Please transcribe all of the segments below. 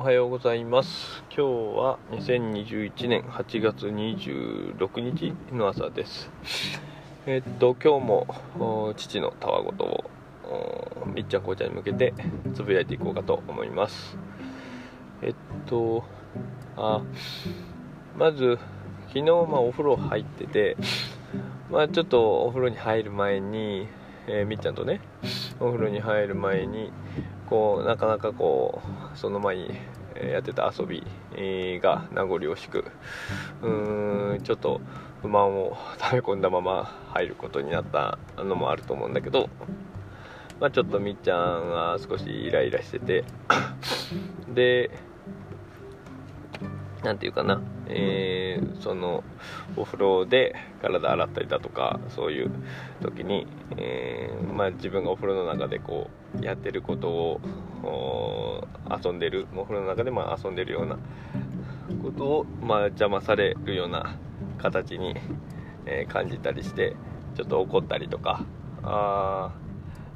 おはようございます。今日は2021年8月26日の朝です。えっと今日も父のたわごとをみっちゃんこうちゃんに向けてつぶやいていこうかと思います。えっとあまず昨日まあお風呂入っててまあちょっとお風呂に入る前に、えー、みっちゃんとねお風呂に入る前にこうなかなかこうその前にやってた遊びが名残惜しくうーんちょっと不満を溜め込んだまま入ることになったのもあると思うんだけど、まあ、ちょっとみっちゃんが少しイライラしててで何て言うかな、えー、そのお風呂で体洗ったりだとかそういう時に、えー、まあ、自分がお風呂の中でこうやってることを遊んでるお風呂の中でま遊んでるようなことを、まあ、邪魔されるような形に、えー、感じたりしてちょっと怒ったりとかあ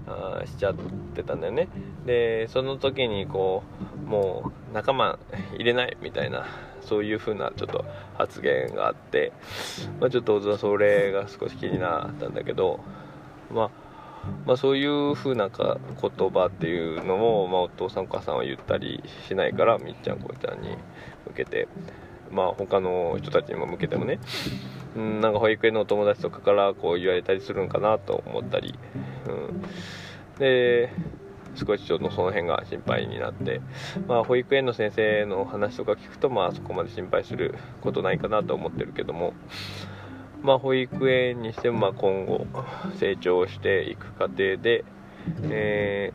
あしちゃってたんだよね。でその時にこうもう仲間入れないみたいなそういう風なちょっと発言があって、まあ、ちょっとそれが少し気になったんだけど、まあ、まあ、そういう風なか言葉っていうのを、まあ、お父さんお母さんは言ったりしないからみっちゃんこうちゃんに向けて、まあ、他の人たちにも向けてもね、うん、なんか保育園のお友達とかからこう言われたりするんかなと思ったり、うん、で少しちょっとその辺が心配になって、まあ、保育園の先生の話とか聞くと、まあ、そこまで心配することないかなと思ってるけども、まあ、保育園にしても、まあ、今後成長していく過程で、え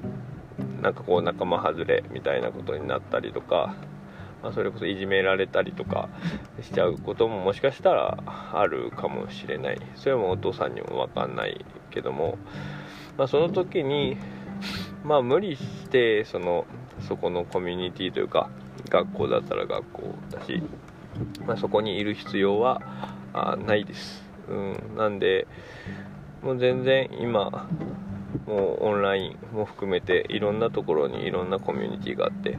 ー、なんかこう仲間外れみたいなことになったりとか、まあ、それこそいじめられたりとかしちゃうことももしかしたらあるかもしれない。それもお父さんにも分かんないけども、まあ、その時にまあ無理してそのそこのコミュニティというか学校だったら学校だし、まあ、そこにいる必要はあないです、うん、なんでもう全然今もうオンラインも含めていろんなところにいろんなコミュニティがあって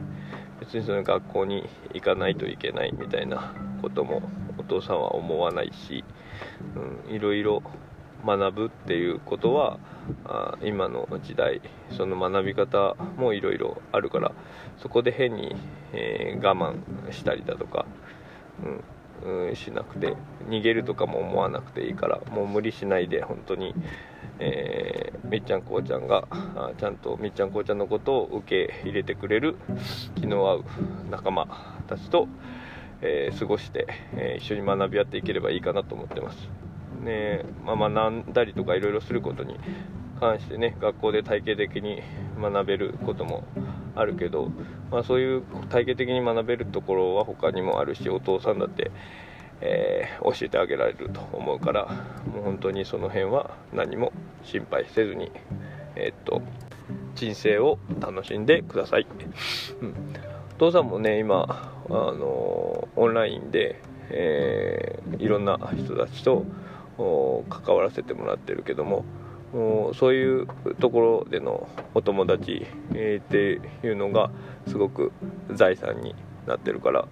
別にその学校に行かないといけないみたいなこともお父さんは思わないし、うん、いろいろ学ぶっていうことはあ今の時代その学び方もいろいろあるからそこで変に、えー、我慢したりだとか、うん、うん、しなくて逃げるとかも思わなくていいからもう無理しないで本当に、えー、みっちゃんこうちゃんがちゃんとみっちゃんこうちゃんのことを受け入れてくれる気の合う仲間たちと、えー、過ごして、え一緒に学び合っていければいいかなと思ってます。ねまあ、学んだりとかいろいろすることに関してね学校で体系的に学べることもあるけど、まあ、そういう体系的に学べるところは他にもあるしお父さんだって、えー、教えてあげられると思うからもう本当にその辺は何も心配せずに、えー、っと人生を楽しんでください、うん、お父さんもね今あのオンラインで、えー、いろんな人たちと関わらせてもらってるけどもそういうところでのお友達、えー、っていうのがすごく財産になってるから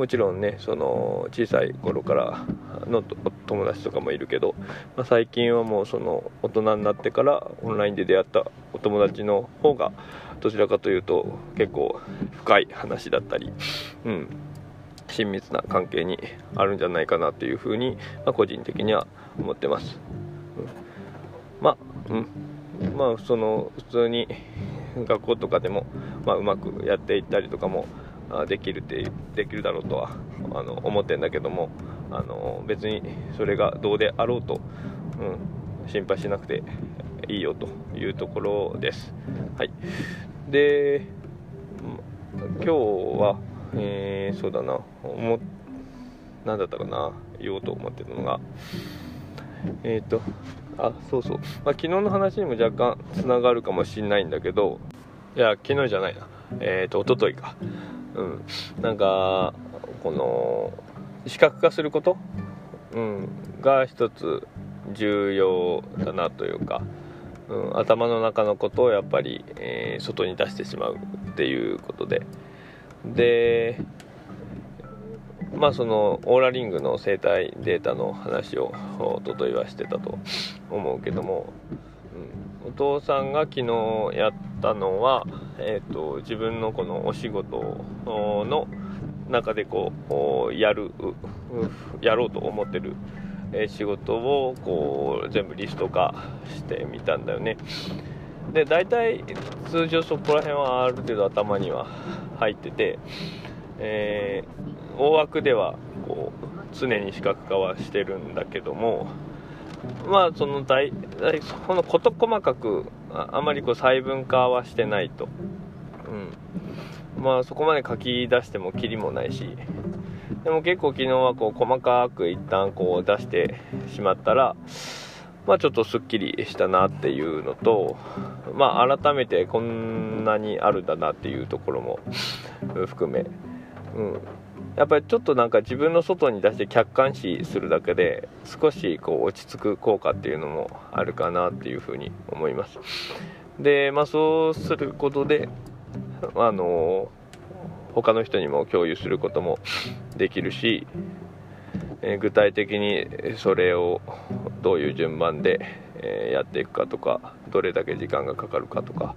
もちろんねその小さい頃からの友達とかもいるけど、まあ、最近はもうその大人になってからオンラインで出会ったお友達の方がどちらかというと結構深い話だったり、うん、親密な関係にあるんじゃないかなというふうに、まあ、個人的には思ってます、うん、まあうん。まあその普通に学校とかでも、まあ、うまくやっていったりとかもできるってできるだろうとはあの思ってんだけどもあの別にそれがどうであろうと、うん、心配しなくていいよというところです。はい、で今日はえー、そうだな何だったかな言おうと思ってたのがえっ、ー、とあそうそう、まあ、昨日の話にも若干つながるかもしんないんだけどいや昨日じゃないな。えっ、ー、と一昨日か。うん。なんかこの視覚化すること、うん、が一つ重要だなというか、うん、頭の中のことをやっぱり、えー、外に出してしまうっていうことで。でまあそのオーラリングの生態データの話をおとといはしてたと思うけども、うん、お父さんが昨日やったのは、えーと、自分のこのお仕事の中でこうやるやろうと思ってる仕事をこう全部リスト化してみたんだよね。で大体通常そこら辺はある程度頭には入ってて、えー、大枠ではこう常に視覚化はしてるんだけどもまあその大大この事細かくああまりこう細分化はしてないと、うん、まあそこまで書き出してもきりもないし。でも結構昨日はこう細かく一旦こう出してしまったらまあちょっとすっきりしたなっていうのとまあ改めてこんなにあるんだなっていうところも含め、うん、やっぱりちょっとなんか自分の外に出して客観視するだけで少しこう落ち着く効果っていうのもあるかなっていうふうに思います。でまあそうすることであの他の人にも共有することもできるし、え具体的にそれをどういう順番で、えやっていくかとかどれだけ時間がかかるかとか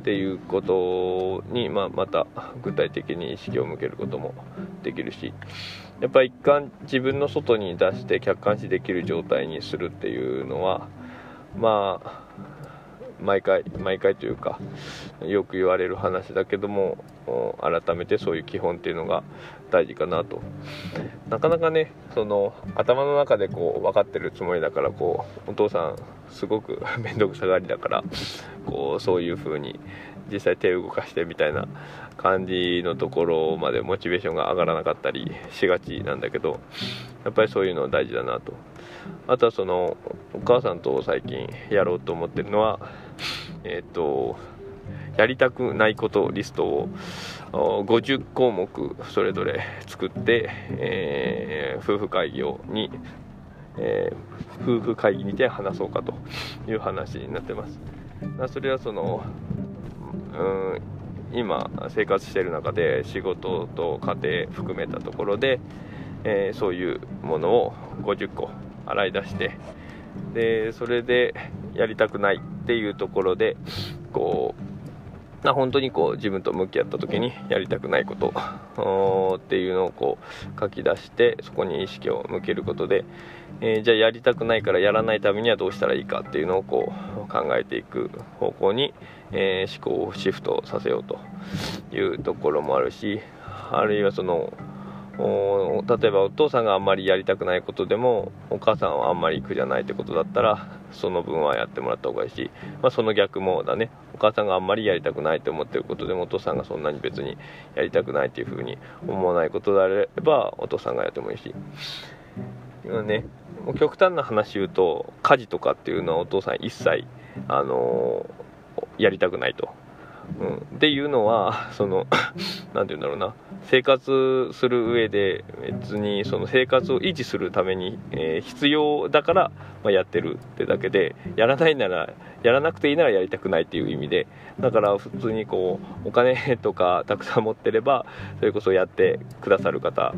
っていうことに、まあ、また具体的に意識を向けることもできるしやっぱり一貫自分の外に出して客観視できる状態にするっていうのはまあ毎回毎回というかよく言われる話だけども改めてそういう基本っていうのが大事かなと。なかなかねその頭の中でこう分かってるつもりだからこうお父さんすごく 面倒くさがりだからこうそういう風に実際手を動かしてみたいな感じのところまでモチベーションが上がらなかったりしがちなんだけどやっぱりそういうの大事だなとあとはそのお母さんと最近やろうと思ってるのはえっ、とやりたくないことリストを50項目それぞれ作って、えー、夫婦会議をに、えー、夫婦会議にて話そうかという話になってます。それはそのうん今生活している中で仕事と家庭含めたところで、えー、そういうものを50個洗い出してでそれでやりたくないっていうところでこうな本当にこう自分と向き合った時にやりたくないことっていうのをこう書き出してそこに意識を向けることで、えー、じゃあやりたくないからやらないためにはどうしたらいいかっていうのをこう考えていく方向に、えー、思考をシフトさせようというところもあるしあるいはその例えばお父さんがあんまりやりたくないことでもお母さんはあんまり苦じゃないってことだったらその分はやってもらった方がいいし、まあ、その逆もだね。お母さんがあんまりやりたくないって思ってることでもお父さんがそんなに別にやりたくないっていうふうに思わないことであればお父さんがやってもいいし。今ね。もう極端な話言うと家事とかっていうのはお父さん一切あのー、やりたくないと。うん、っていうのは その何て言うんだろうな。生活する上で別にその生活を維持するために、えー、必要だから、まあ、やってるってだけでやらないならやらなくていいならやりたくないっていう意味で。だから普通にこうお金とかたくさん持ってればそれこそやってくださる方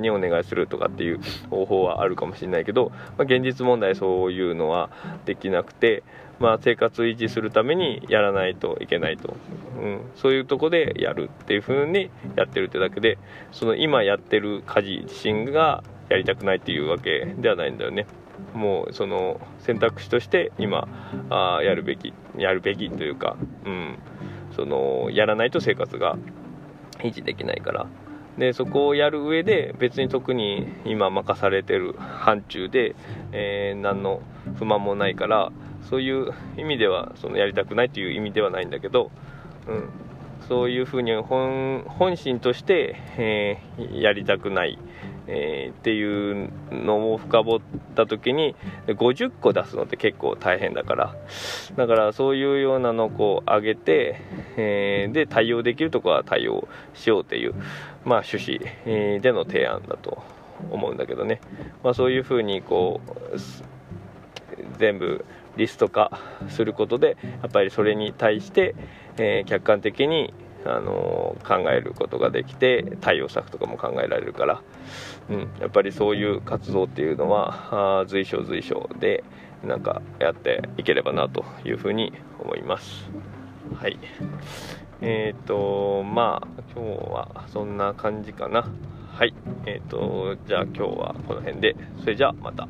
にお願いするとかっていう方法はあるかもしれないけど、まあ、現実問題そういうのはできなくてまあ、生活を維持するためにやらないといけないと、うん、そういうとこでやるっていう風にやってるってだけでその今やってる家事自身がやりたくないっていうわけではないんだよね。もうその選択肢として今あやるべきやるべきというか、うん、そのやらないと生活が維持できないから。でそこをやる上で別に特に今任されてる範疇で、えー、何の不満もないからそういう意味ではそのやりたくないという意味ではないんだけど、うん、そういうふうに本本心として、えー、やりたくない、えー、っていうのを深掘った時に50個出すのって結構大変だから。だからそういうようなのをこう上げて、えー、で対応できるところは対応しようっていう、まあ、趣旨、えでの提案だと思うんだけどね、まあ、そういうふうにこう全部リスト化することでやっぱりそれに対して、えー、客観的に、あの考えることができて対応策とかも考えられるから、うん、やっぱりそういう活動っていうのは随所随所でなんかやっていければなというふうに思います。はい。えっ、ー、とまあ今日はそんな感じかな。はい。えっ、ー、とじゃあ今日はこの辺で。それじゃあまた。